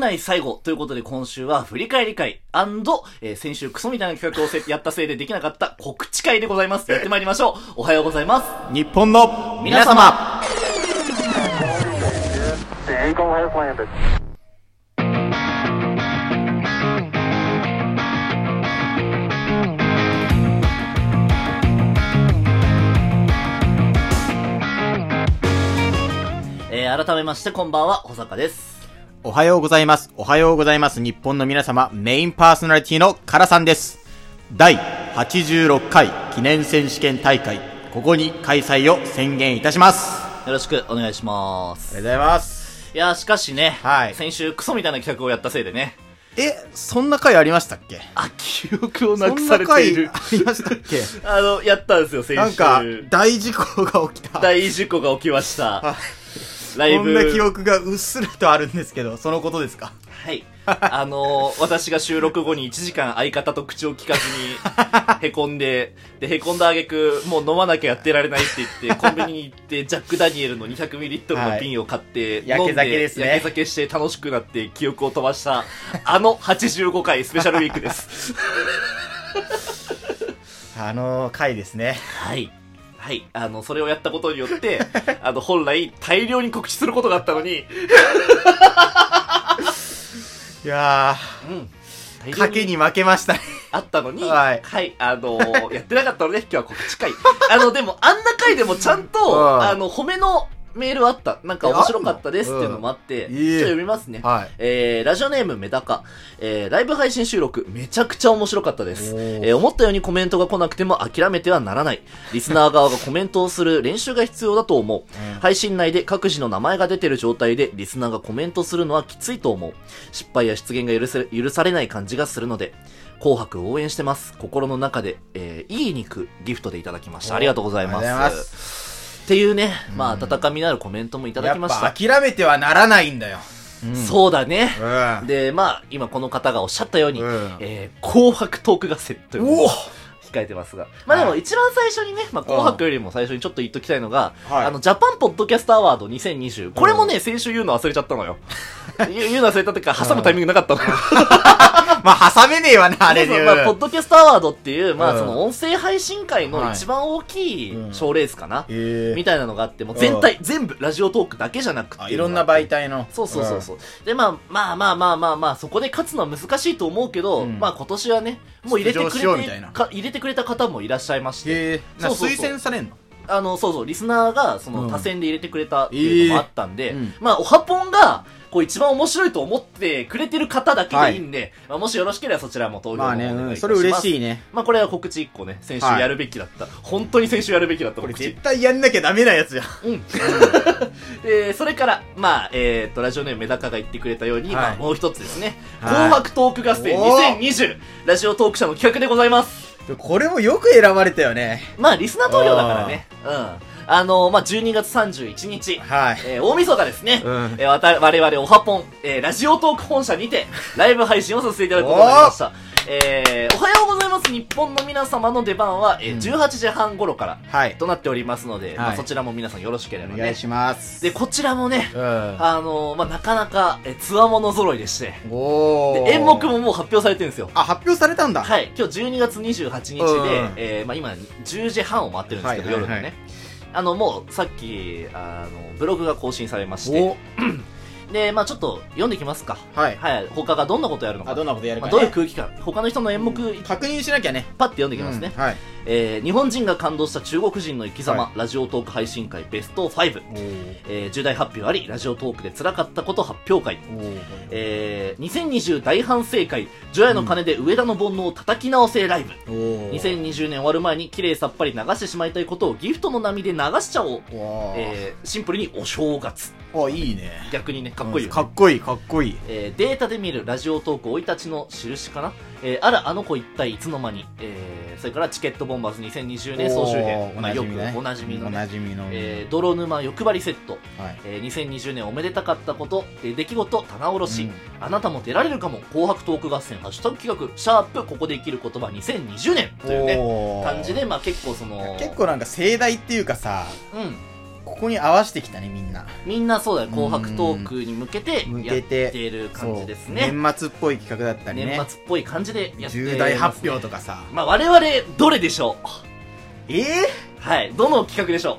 内最後ということで今週は振り返り会えー、先週クソみたいな企画をせやったせいでできなかった告知会でございます。やってまいりましょう。おはようございます。日本の皆様.えー、改めましてこんばんは、保坂です。おはようございます。おはようございます。日本の皆様、メインパーソナリティのカラさんです。第86回記念選手権大会、ここに開催を宣言いたします。あよろしくお願いします。りがとうございます。いやー、しかしね、はい先週クソみたいな企画をやったせいでね、え、そんな回ありましたっけ？あ、記憶をなくされていな回るあ。りましたっけ？あの、やったんですよ、先週。なんか、大事故が起きた。大事故が起きました。はいライブ。こんな記憶がうっすらとあるんですけど、そのことですか？はい。あのー私が収録後に1時間相方と口を聞かずに、へこんで、で、へこんだ挙句、もう飲まなきゃやってられないって言って、コンビニに行って、ジャック・ダニエルの 200ml の瓶を買って、はい飲ん焼け酒ですね焼け酒して楽しくなって記憶を飛ばした、あの85回スペシャルウィークです。あの回ですね。はい。はい。あの、それをやったことによって、あの、本来大量に告知することがあったのに、いやうん。賭けに負けましたね。あったのに、ははいい、あのーやってなかったので、今日は告知会。あの、でも、あんな回でもちゃんと、うんあの、褒めのメールあった。なんか面白かったですえっていうのもあって、うんちょっと読みますね。はい。えー、ラジオネームメダカ。えー、ライブ配信収録、めちゃくちゃ面白かったです。えー、思ったようにコメントが来なくても諦めてはならない。リスナー側がコメントをする練習が必要だと思う。うん配信内で各自の名前が出てる状態でリスナーがコメントするのはきついと思う。失敗や出現が許せ許されない感じがするので、紅白応援してます。心の中で、えー、いい肉ギフトでいただきました。ありがとうございます。っていうね、まあ、温かみのあるコメントもいただきましやた。諦めてはならないんだよ。うんそうだね。うん。で、まあ、今この方がおっしゃったように、うんえー、紅白トーク合戦というのを控えてますが。まあでもはい一番最初にね、まあ紅白よりも最初にちょっと言っときたいのが、はいあの、ジャパンポッドキャストアワード2020。これもね、先週言うの忘れちゃったのよ。言うの忘れたっていうか、挟むタイミングなかったの。まあ、挟めねえわな、あれで。まあ、ポッドキャストアワードっていう、まあ、うん。その音声配信会の一番大きいうん。賞レースかな、えみたいなのがあって、もう全体、全部、ラジオトークだけじゃなくて。あいろんな媒体の。そうそうそうそう。で、まあ、まあまあまあまあまあ、そこで勝つのは難しいと思うけど、うん。まあ今年はね、もう入れてくれてか、入れてくれた方もいらっしゃいまして、へえ。なそうそうそう。推薦されんの？あの、そうそう、リスナーが、その、うん多選で入れてくれたっていうのもあったんで、えーうんまあ、おはぽんが、こう一番面白いと思ってくれてる方だけでいいんで、まあ、もしよろしければそちらも投票のまあね、方お願いいたします。うんそれ嬉しいね。まあこれは告知1個ね、先週やるべきだった。本当に先週やるべきだったこれ絶。対やんなきゃダメなやつじゃん。うん。で、それから、まあ、えっ、と、ラジオネームメダカが言ってくれたように、はいまあ、もう一つですね、はい紅白トーク合戦お2020、ラジオトーク社の企画でございます。これもよく選ばれたよね。まあ、リスナー投票だからね。うん。あのまあ、12月31日、はい。えー大晦日ですね。うんえーわた我々、おはぽん、えーラジオトーク本社にて、ライブ配信をさせていただくことになりました。えーおはようございます。日本の皆様の出番は、えーうん18時半頃からはい。となっておりますので、まあ、はいそちらも皆さんよろしければね。お願いします。で、こちらもね、うん。あのーまあ、なかなか、え、つわもの揃いでして、おー。で、演目ももう発表されてるんですよ。あ、発表されたんだ。はい、今日12月28日で、うんえーまあ、今、10時半を回ってるんですけど、夜のね。あの、もう、さっき、あの、ブログが更新されまして、お で、まあちょっと読んできますか。はい。はい、他がどんなことやるのか。あ、どんなことやるまあ、かね。どういう空気感、他の人の演目、確認しなきゃね。パッて読んできますね。うんはい。えー日本人が感動した中国人の生き様、はラジオトーク配信会ベスト5。おー。えー重大発表あり、ラジオトークで辛かったこと発表会。えー2020大反省会、除夜の鐘で上田の煩悩を叩き直せライブ。おー。2020年終わる前に綺麗さっぱり流してしまいたいことをギフトの波で流しちゃおう。えーシンプルにお正月。あ、いいね。逆にね、かっこいいよね、かっこいい、かっこいい。えーデータで見るラジオトーク生い立ちの印かな、えーあらあの子一体いつの間に、えーそれからチケットボンバーズ2020年総集編。まあよく。おなじみのおねなじみの。えー泥沼欲張りセット、はい。えー2020年おめでたかったこと、えー出来事棚卸し、うん。あなたも出られるかも。紅白トーク合戦。ハッシュタグ企画シャープここで生きる言葉2020年というね感じでまあ結構その結構なんか盛大っていうかさ、うんここに合わせてきたね、みんな。みんなそうだよ、紅白トークに向けて向やっけてる感じですね。そう年末っぽい企画だったりね。年末っぽい感じでやって重大発表とかさ。まあ我々、どれでしょう？ええはい、どの企画でしょ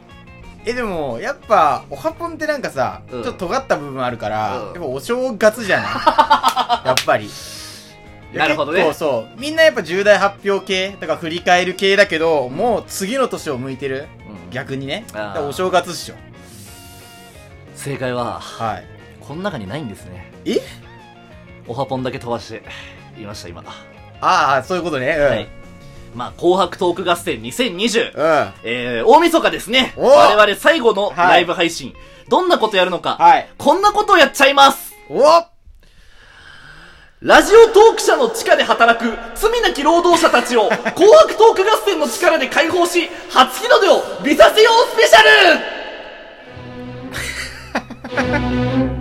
え、でも、やっぱ、おはぽんってなんかさ、うんちょっと尖った部分あるから、うんやっぱお正月じゃない？やっぱり。なるほどね結構そう。みんなやっぱ重大発表系、だから振り返る系だけど、もう次の年を向いてる。逆にね。お正月っしょ。正解は、はい。この中にないんですね。え？おはぽんだけ飛ばして、言いました、今。ああ、そういうことね。うん。はい。まあ、紅白トーク合戦2020。うん。えー、大晦日ですね。お我々最後のはいライブ配信。どんなことやるのか。はい。こんなことをやっちゃいます。おラジオトーク社の地下で働く罪なき労働者たちを紅白トーク合戦の力で解放し、初日の出を見させようスペシャル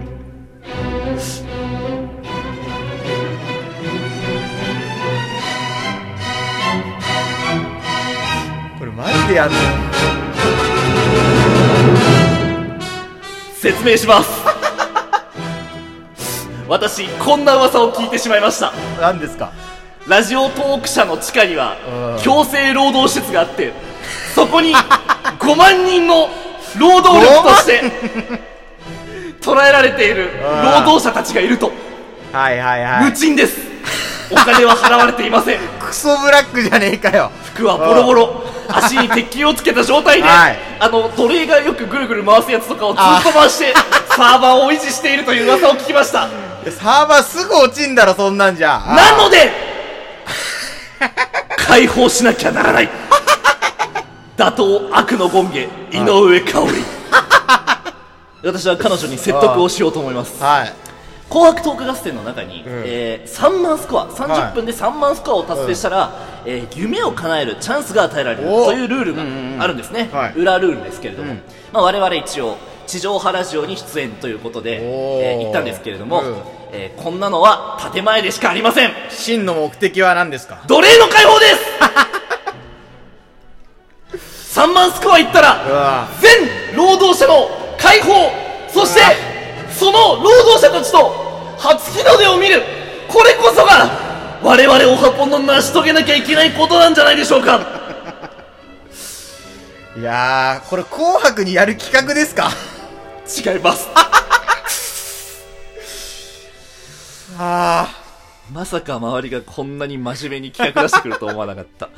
これマジでやんの？説明します。私、こんな噂を聞いてしまいました。何ですか？ラジオトーク社の地下にはうん。強制労働施設があってそこに5万人の労働力として捉えられている労働者たちがいると。はいはいはい。無賃です。お金は払われていません。クソブラックじゃねえかよ。服はボロボロ。足に鉄球をつけた状態で、はい。あの奴隷がよくぐるぐる回すやつとかをずっと回してサーバーを維持しているという噂を聞きましたサーバーすぐ落ちんだろ、そんなんじゃ。なので 解放しなきゃならない。打倒悪の権下井上香織。私は彼女に説得をしようと思います。はい。紅白トーク合戦の中に、ん。えー3万スコア30分で3万スコアを達成したら、えー夢を叶えるチャンスが与えられるおというルールがあるんですね、はい。裏ルールですけれども、うん。まあ、我々一応地上波ラジオに出演ということで、えー行ったんですけれども、うん。えーこんなのは建前でしかありません。真の目的は何ですか？奴隷の解放です！3万スコアいったら全労働者の解放！そしてその労働者たちと初日の出を見るこれこそが我々オハポンの成し遂げなきゃいけないことなんじゃないでしょうか。いやー、これ紅白にやる企画ですか？違います。あまさか周りがこんなに真面目に企画出してくると思わなかった。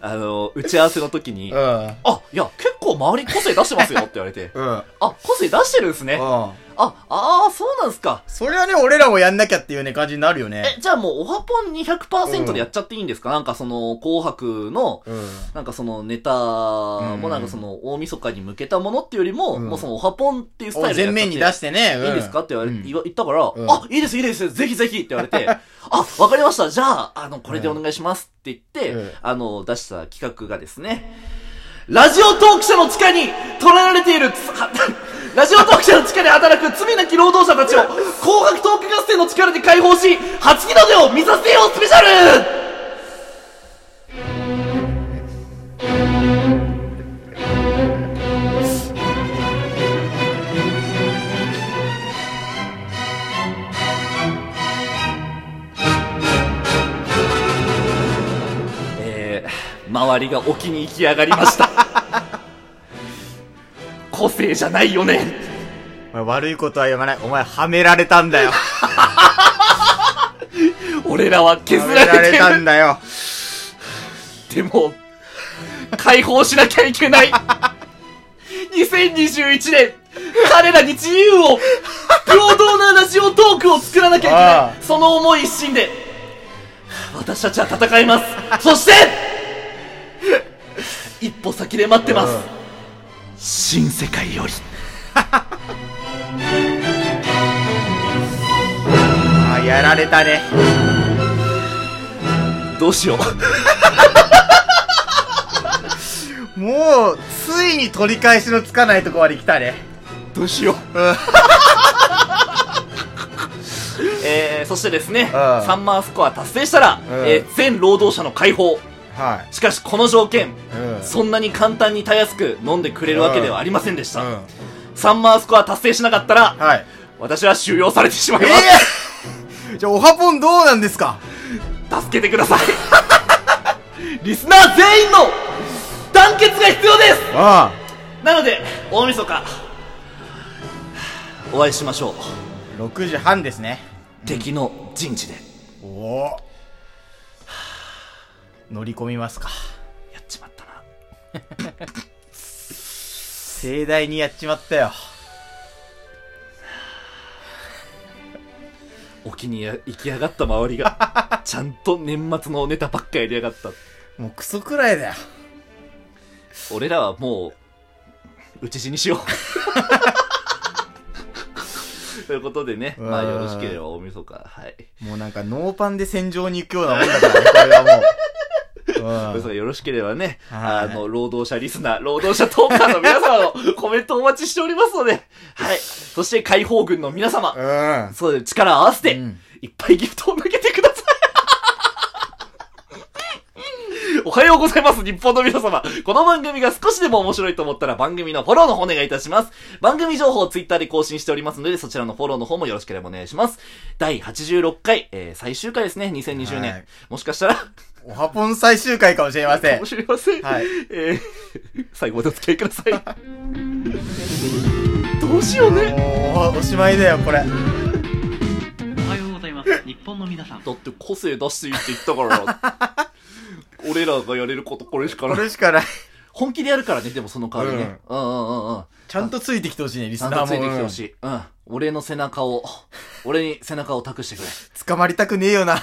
あの打ち合わせの時に、ー。あいや結構周り個性出してますよって言われてうん。うん。あ個性出してるんですねうん。あ、ああ、そうなんすか。それはね、俺らもやんなきゃっていうね、感じになるよね。え、じゃあもう、オハポンに100%でやっちゃっていいんですか、なんかその、紅白の、うん。なんかそのネタもなんかその、大晦日に向けたものっていうよりも、うんもうその、オハポンっていうスタイル全面に出してね。うんいいんですか？って言われ、うん言ったから、うんあ、いいです、いいです、ぜひぜひって言われて、あ、わかりました、じゃあ、あの、これでお願いしますって言って、うんあの、出した企画がですね、ラジオトーク社の地下に捉えられている、ラジオトーク社の地下で働く罪なき労働者たちを、紅白トーク合戦の力で解放し、初日の出を見させようスペシャルえ、周りが沖に行き上がりました。個性じゃないよね。お前悪いことは言わない。お前、はめられたんだよ。俺らは削はめられられてる。たんだよ。でも、解放しなきゃいけない。2021年、彼らに自由を、平等なラジオトークを作らなきゃいけあない。その思い一心で、私たちは戦います。そして、一歩先で待ってます。新世界より。あーやられたね。どうしよう。もう、ついに取り返しのつかないとこまで来たね。どうしよう。うん。えー、そしてですね、ん3万スコア達成したら、うんえー全労働者の解放。はしかしこの条件、い。うん。そんなに簡単にたやすく飲んでくれるわけではありませんでした。うん。3マースコア達成しなかったら、はい。私は収容されてしまいえます。えじゃあ、おはぽんどうなんですか？助けてください。リスナー全員の団結が必要ですあなので、大晦日、お会いしましょう。あ。6時半ですね。敵の陣地で。おお。乗り込みますか。やっちまったな。盛大にやっちまったよ。沖にや行きやがった周りが、ちゃんと年末のネタばっかやりやがった。もうクソくらいだよ。俺らはもう、討ち死にしよう。ということでね、まあうんよろしければ大晦日、はい。もうなんかノーパンで戦場に行くようなもんだからね、これはもう。大晦日よろしければね、はいあの、労働者リスナー、労働者トーカーの皆様のコメントをお待ちしておりますので、はい。そして解放軍の皆様、うん。うん。そうで力を合わせて、うんいっぱいギフトを投げてください。おはようございます、日本の皆様。この番組が少しでも面白いと思ったら番組のフォローの方お願いいたします。番組情報をツイッターで更新しておりますので、そちらのフォローの方もよろしければお願いします。第86回、えー、最終回ですね、2020年。はいもしかしたら、おはぽん最終回かもしれませんかも。しれません。はいえー、最後までお付き合いください。どうしようね。もう、おしまいだよ、これ。おはようございます。日本の皆さん。だって個性出していいって言ったから、俺らがやれることこれしかこない。れしかない。本気でやるからね、でもその代わりね。うんうんうんうん。ちゃんとついてきてほしいね、リスちゃんナーとも。ついてきてほしい。うん。俺の背中を、俺に背中を託してくれ。捕まりたくねえよな。